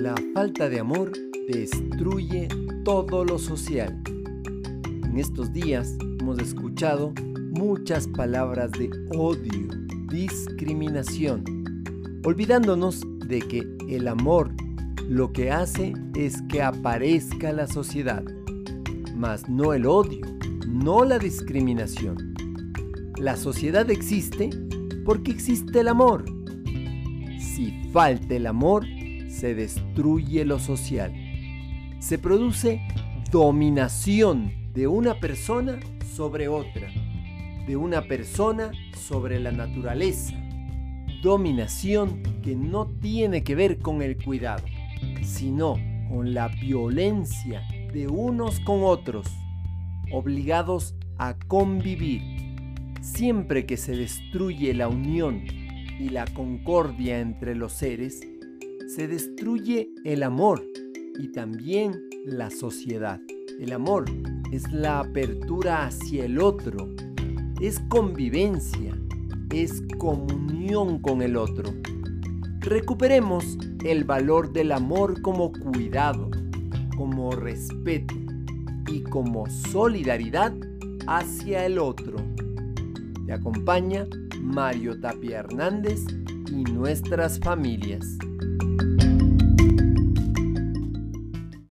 La falta de amor destruye todo lo social. En estos días hemos escuchado muchas palabras de odio, discriminación, olvidándonos de que el amor lo que hace es que aparezca la sociedad, mas no el odio, no la discriminación. La sociedad existe porque existe el amor. Si falta el amor, se destruye lo social. Se produce dominación de una persona sobre otra, de una persona sobre la naturaleza. Dominación que no tiene que ver con el cuidado, sino con la violencia de unos con otros, obligados a convivir. Siempre que se destruye la unión y la concordia entre los seres, se destruye el amor y también la sociedad. El amor es la apertura hacia el otro, es convivencia, es comunión con el otro. Recuperemos el valor del amor como cuidado, como respeto y como solidaridad hacia el otro. Te acompaña Mario Tapia Hernández y nuestras familias.